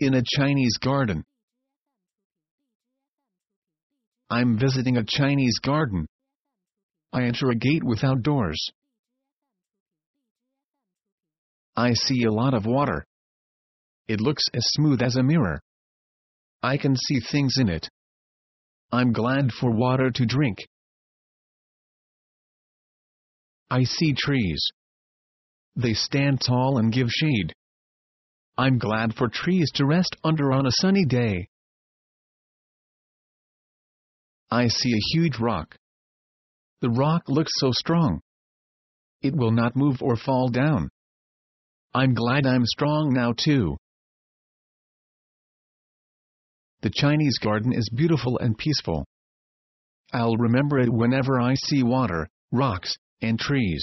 in a Chinese garden. I'm visiting a Chinese garden. I enter a gate without doors. I see a lot of water. It looks as smooth as a mirror. I can see things in it. I'm glad for water to drink. I see trees. They stand tall and give shade. I'm glad for trees to rest under on a sunny day. I see a huge rock. The rock looks so strong. It will not move or fall down. I'm glad I'm strong now too. The Chinese garden is beautiful and peaceful. I'll remember it whenever I see water, rocks, and trees.